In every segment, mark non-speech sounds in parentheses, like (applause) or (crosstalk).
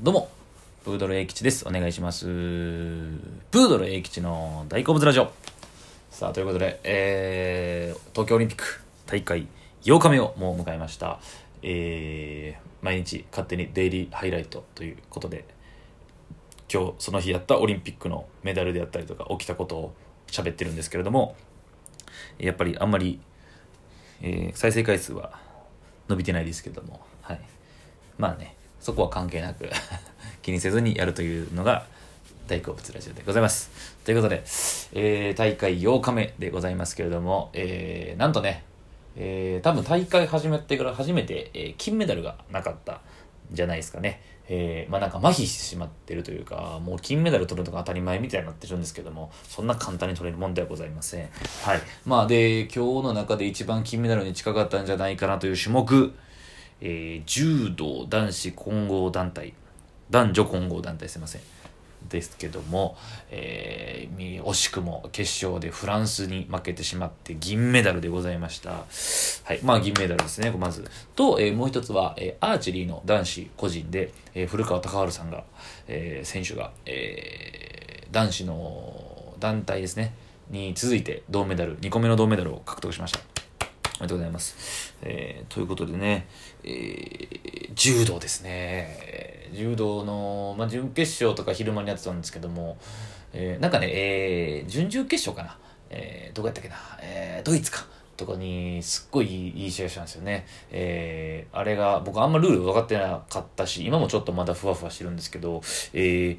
どうも、プードル英吉です。お願いします。プードル英吉の大好物ラジオ。さあ、ということで、えー、東京オリンピック大会8日目をもう迎えました。えー、毎日勝手にデイリーハイライトということで、今日その日やったオリンピックのメダルであったりとか起きたことを喋ってるんですけれども、やっぱりあんまり、えー再生回数は伸びてないですけども、はい。まあね、そこは関係なく (laughs) 気にせずにやるというのが大好物ラジオでございます。ということで、えー大会8日目でございますけれども、えーなんとね、えー多分大会始めてから初めて、えー金メダルがなかったんじゃないですかね。えーまあなんか麻痺してしまってるというか、もう金メダル取るのが当たり前みたいになってるんですけども、そんな簡単に取れるもんではございません。はい。まあで、今日の中で一番金メダルに近かったんじゃないかなという種目、えー柔道男子混合団体、男女混合団体すいません。ですけども、えー惜しくも決勝でフランスに負けてしまって銀メダルでございました。はい。まあ銀メダルですね、まず。と、えーもう一つは、えーアーチェリーの男子個人で、えー古川貴治さんが、えー選手が、えー男子の団体ですね、に続いて銅メダル、2個目の銅メダルを獲得しました。おめでとうございます。えーということでね、えー柔道ですね。柔道の、まあ、準決勝とか昼間にやってたんですけども、えーなんかね、えー準々決勝かな。えーどこやったっけな。えードイツか。とかにすっごいいい試合したんですよね。えーあれが僕あんまルール分かってなかったし、今もちょっとまだふわふわしてるんですけど、えー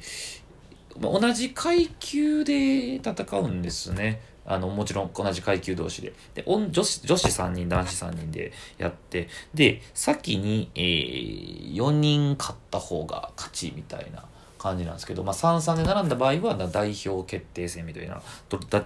ま同じ階級で戦うんですね。あの、もちろん同じ階級同士で。で、女子、女子3人、男子3人でやって、で、先に、えー、4人勝った方が勝ちみたいな感じなんですけど、まあ、3-3で並んだ場合は、代表決定戦みたいな、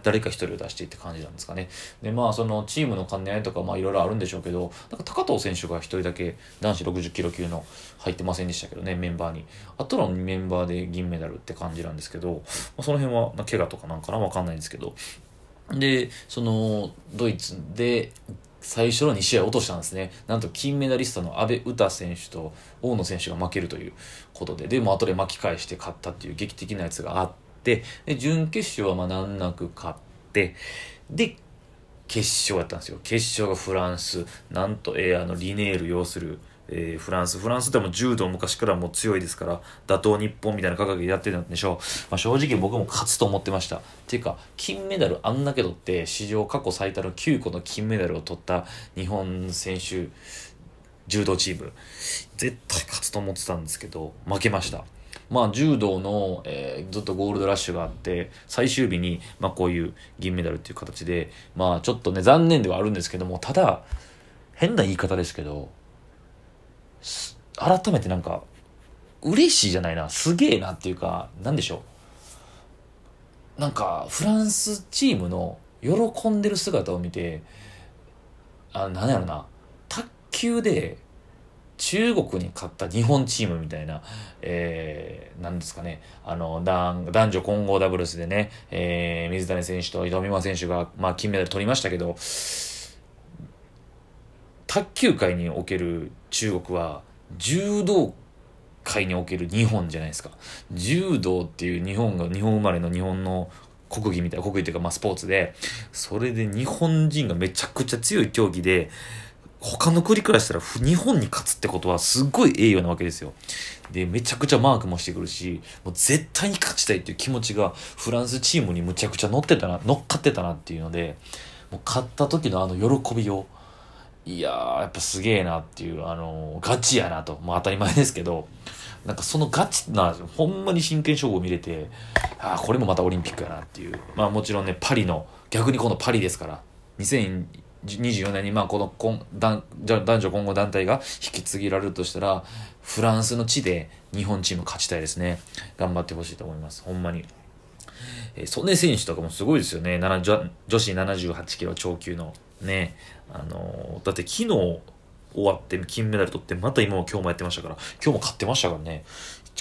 誰か一人を出していって感じなんですかね。で、まあ、そのチームの兼ね合いとか、まあ、いろいろあるんでしょうけど、なんか高藤選手が一人だけ男子60キロ級の入ってませんでしたけどね、メンバーに。あとのメンバーで銀メダルって感じなんですけど、まあ、その辺は、怪我とかなんかなわかんないんですけど、で、その、ドイツで、最初の2試合落としたんですね。なんと金メダリストの阿部詩選手と大野選手が負けるということで、でも後で巻き返して勝ったっていう劇的なやつがあって、で、準決勝はまあ難なく勝って、で、決勝やったんですよ。決勝がフランス。なんと、えーあの、リネール要する、えーフランス。フランスでも柔道昔からもう強いですから、打倒日本みたいな価格でやってたんでしょう。まあ、正直僕も勝つと思ってました。っていうか、金メダルあんだけ取って、史上過去最多の9個の金メダルを取った日本選手、柔道チーム、絶対勝つと思ってたんですけど、負けました。まあ、柔道の、えーずっとゴールドラッシュがあって、最終日に、まあ、こういう銀メダルっていう形で、まあ、ちょっとね、残念ではあるんですけども、ただ、変な言い方ですけど、改めてなんか、嬉しいじゃないな、すげえなっていうか、なんでしょう。なんか、フランスチームの喜んでる姿を見て、あ、なんやろな、卓球で、中国に勝った日本チームみたいな、えー、なんですかね、あの、男男女混合ダブルスでね、えー、水谷選手と伊藤美誠選手が、まあ、金メダル取りましたけど、卓球界における中国は、柔道界における日本じゃないですか。柔道っていう日本が、日本生まれの日本の国技みたいな、国技っていうかまあスポーツで、それで日本人がめちゃくちゃ強い競技で、他の国からしたら日本に勝つってことはすっごい栄誉なわけですよ。で、めちゃくちゃマークもしてくるし、もう絶対に勝ちたいっていう気持ちがフランスチームにむちゃくちゃ乗ってたな、乗っかってたなっていうので、もう勝った時のあの喜びを、いやー、やっぱすげえなっていう、あのーガチやなと。まあ当たり前ですけど、なんかそのガチな、ほんまに真剣勝負を見れて、ああ、これもまたオリンピックやなっていう。まあもちろんね、パリの、逆にこのパリですから、2024年にまあこの混男男女混合団体が引き継ぎられるとしたら、フランスの地で日本チーム勝ちたいですね。頑張ってほしいと思います。ほんまに。えー、曽根選手とかもすごいですよね。女子78キロ超級のね。あのだって昨日終わって金メダル取って、また今も今日もやってましたから、今日も勝ってましたからね。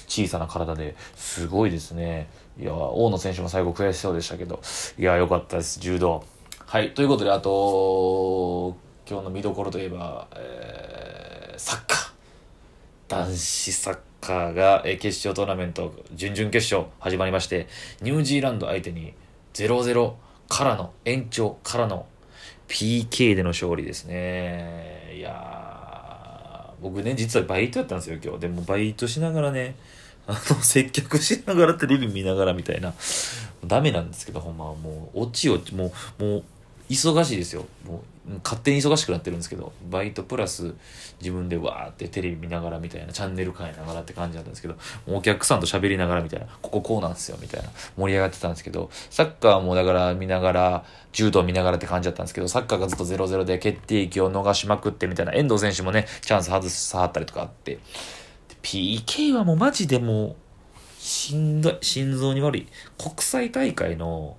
小さな体ですごいですね。いや、大野選手も最後悔しそうでしたけど、いや、良かったです、柔道。はい、ということで、あと、今日の見どころといえば、えーサッカー。男子サッカーがえー決勝トーナメント準々決勝始まりましてニュージーランド相手に0-0からの延長からの PK での勝利ですね。いやー僕ね実はバイトやったんですよ今日。でもバイトしながらねあの接客しながらテレビ見ながらみたいな。ダメなんですけどほんまはもうオチをもうもう忙しいですよ。もう勝手に忙しくなってるんですけどバイトプラス自分でわーってテレビ見ながらみたいなチャンネル変えながらって感じだったんですけどお客さんと喋りながらみたいなこここうなんですよみたいな盛り上がってたんですけどサッカーもだから見ながら柔道見ながらって感じだったんですけどサッカーがずっと0-0で決定機を逃しまくってみたいな遠藤選手もねチャンス外さはったりとかあって PK はもうマジでもうしんどい心臓に悪い。国際大会の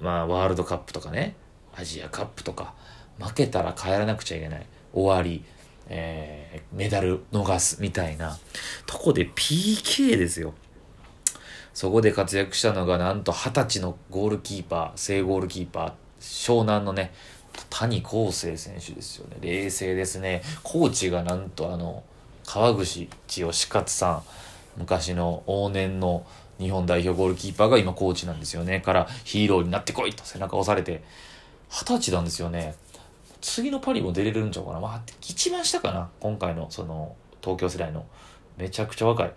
まあワールドカップとかね。アジアカップとか。負けたら帰らなくちゃいけない。終わり、えーメダル逃すみたいな。とこで PK ですよ。そこで活躍したのがなんと二十歳のゴールキーパー。正ゴールキーパー。湘南のね谷康生選手ですよね。冷静ですね。コーチがなんとあの川口千代勝さん。昔の往年の日本代表ゴールキーパーが今コーチなんですよね。からヒーローになってこいと背中押されて。二十歳なんですよね。次のパリも出れるんちゃうかな。まあ一番下かな。今回のその東京世代の。めちゃくちゃ若い。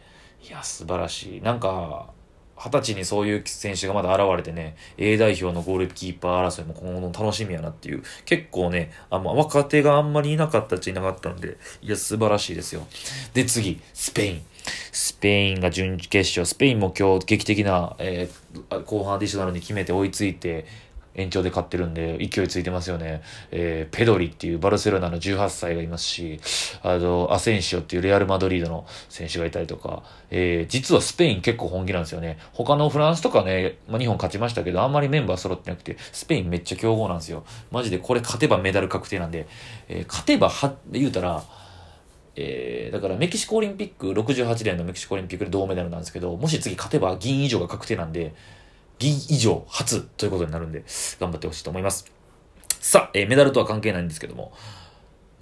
いや素晴らしい。なんか二十歳にそういう選手がまだ現れてね。A 代表のゴールキーパー争いも今後の楽しみやなっていう。結構ねあま若手があんまりいなかったっちゃいなかったんで。いや素晴らしいですよ。で次スペイン。スペインが準決勝スペインも今日劇的な、えー後半アディショナルに決めて追いついて延長で勝ってるんで、勢いついてますよね。えーペドリっていうバルセロナの18歳がいますし、あの、アセンシオっていうレアル・マドリードの選手がいたりとか、えー実はスペイン結構本気なんですよね。他のフランスとかね、まあ、日本勝ちましたけど、あんまりメンバー揃ってなくて、スペインめっちゃ強豪なんですよ。マジでこれ勝てばメダル確定なんで、えー勝てばは、言うたら、えーだからメキシコオリンピック、68年のメキシコオリンピックで銅メダルなんですけど、もし次勝てば銀以上が確定なんで、銀以上初ということになるんで、頑張ってほしいと思います。さあ、えーメダルとは関係ないんですけども、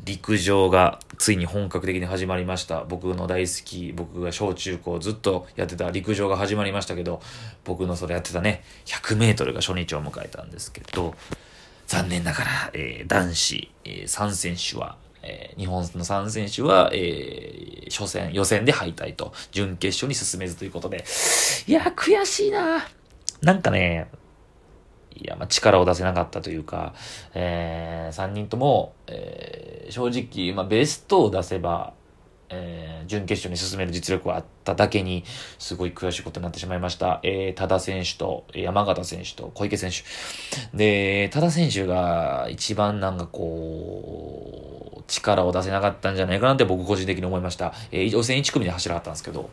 陸上がついに本格的に始まりました。僕の大好き、僕が小中高ずっとやってた陸上が始まりましたけど、僕のそれやってたね、100メートルが初日を迎えたんですけど、残念ながら、えー男子、えー3選手は、えー日本の3選手は、えー初戦、予選で敗退と、準決勝に進めずということで、いや、悔しいな。なんかね、いや、まあ、力を出せなかったというか、えー、3人とも、えー正直、まあ、ベストを出せば、えー準決勝に進める実力はあっただけに、すごい悔しいことになってしまいました。えー、多田選手と、山形選手と小池選手。で、多田選手が一番なんかこう、力を出せなかったんじゃないかなって僕個人的に思いました。えー予選1組で走らはったんですけど、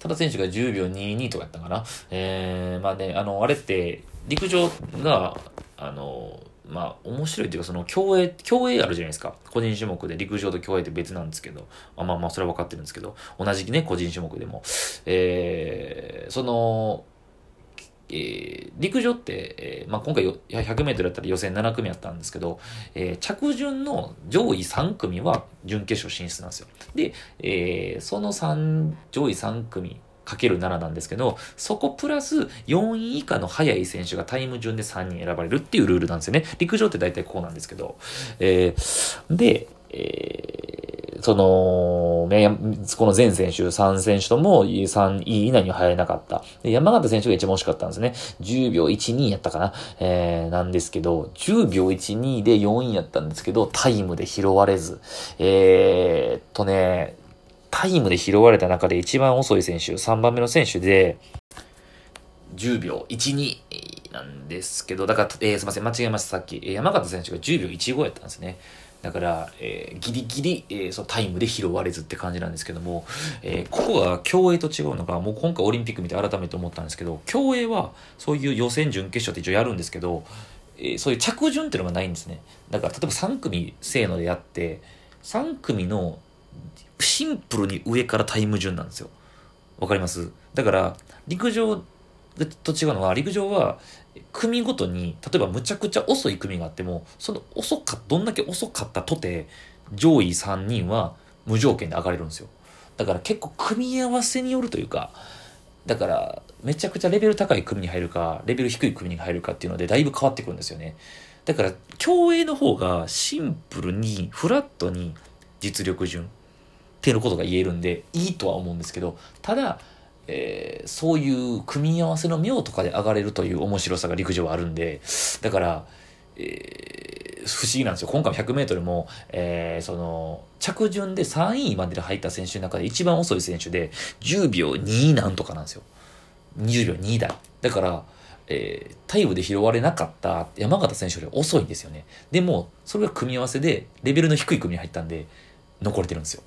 多田選手が10秒22とかやったかな。えー、まあね、あの、あれって、陸上が、あの、まあ、面白いっていうか、その、競泳、競泳あるじゃないですか。個人種目で陸上と競泳って別なんですけど、あまあまあ、それは分かってるんですけど、同じね、個人種目でも。えー、その、えー陸上って、えーまあ、今回よ 100m だったら予選7組やったんですけど、えー着順の上位3組は準決勝進出なんですよ。で、えーその3上位3組7なんですけど、そこプラス4位以下の速い選手がタイム順で3人選ばれるっていうルールなんですよね。陸上って大体こうなんですけど。えーで、えーその、この全選手、3選手とも3位以内には入れなかった。で山形選手が一番惜しかったんですね。10秒12やったかな。えーなんですけど、10秒12で4位やったんですけど、タイムで拾われず。えーっとね、タイムで拾われた中で一番遅い選手、3番目の選手で、10秒12なんですけど、だから、えーすいません、間違えました、さっき。山形選手が10秒15やったんですね。だから、えーギリギリ、えーそのタイムで拾われずって感じなんですけども、えーここが競泳と違うのが、もう今回オリンピック見て改めて思ったんですけど、競泳はそういう予選、準決勝って一応やるんですけど、えーそういう着順っていうのがないんですね。だから、例えば3組せーのでやって、3組のシンプルに上からタイム順なんですよ。わかります？だから、陸上と違うのは、陸上は、組ごとに、例えばむちゃくちゃ遅い組があっても、その遅か、どんだけ遅かったとて、上位3人は無条件で上がれるんですよ。だから結構組み合わせによるというか、だからめちゃくちゃレベル高い組に入るか、レベル低い組に入るかっていうのでだいぶ変わってくるんですよね。だから競泳の方がシンプルに、フラットに実力順っていうことが言えるんで、いいとは思うんですけど、ただ、えー、そういう組み合わせの妙とかで上がれるという面白さが陸上はあるんで、だから、えー、不思議なんですよ。今回 100m も、えー、その、着順で3位までで入った選手の中で一番遅い選手で、10秒2なんとかなんですよ。20秒2台。だから、えー、タイムで拾われなかった山形選手より遅いんですよね。でも、それが組み合わせで、レベルの低い組に入ったんで、残れてるんですよ。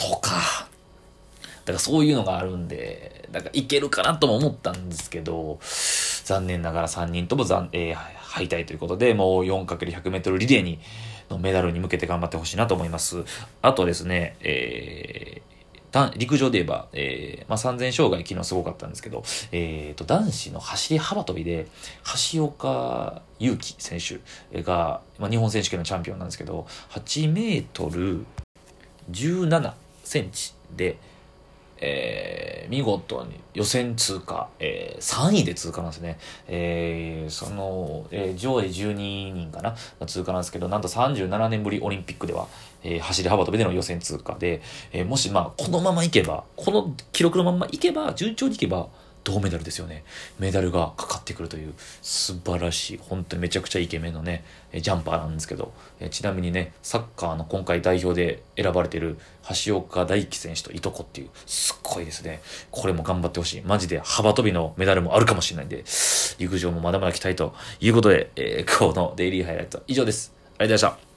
とか、だからそういうのがあるんで、だからいけるかなとも思ったんですけど、残念ながら3人とも残、えー、敗退ということで、もう 4×100 メートルリレーに、のメダルに向けて頑張ってほしいなと思います。あとですね、えー、陸上で言えば、えー、まあ、3000障害昨日すごかったんですけど、えー、と、男子の走り幅跳びで、橋岡優輝選手が、まあ、日本選手権のチャンピオンなんですけど、8メートル17センチで、えー、見事に予選通過、えー、3位で通過なんですね。えー、その、えー、上位12人かな通過なんですけど、なんと37年ぶりオリンピックでは、えー、走り幅跳びでの予選通過で、えー、もしまあ、このままいけば、この記録のままいけば、順調にいけば、銅メダルですよね。メダルがかかってくるという素晴らしい、本当にめちゃくちゃイケメンのね、ジャンパーなんですけど、ちなみにね、サッカーの今回代表で選ばれている橋岡大輝選手といとこっていう、すっごいですね。これも頑張ってほしい。マジで幅跳びのメダルもあるかもしれないんで、陸上もまだまだ期待ということで、えー、今日のデイリーハイライトは以上です。ありがとうございました。